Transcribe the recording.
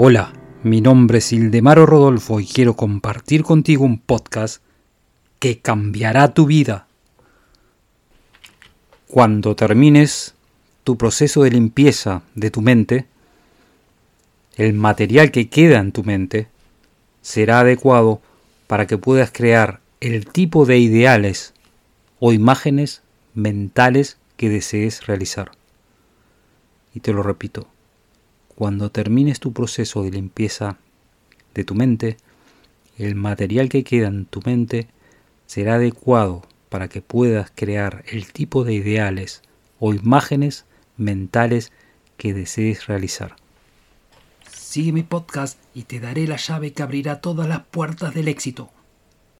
Hola, mi nombre es Ildemaro Rodolfo y quiero compartir contigo un podcast que cambiará tu vida. Cuando termines tu proceso de limpieza de tu mente, el material que queda en tu mente será adecuado para que puedas crear el tipo de ideales o imágenes mentales que desees realizar. Y te lo repito, cuando termines tu proceso de limpieza de tu mente, el material que queda en tu mente será adecuado para que puedas crear el tipo de ideales o imágenes mentales que desees realizar. Sigue mi podcast y te daré la llave que abrirá todas las puertas del éxito.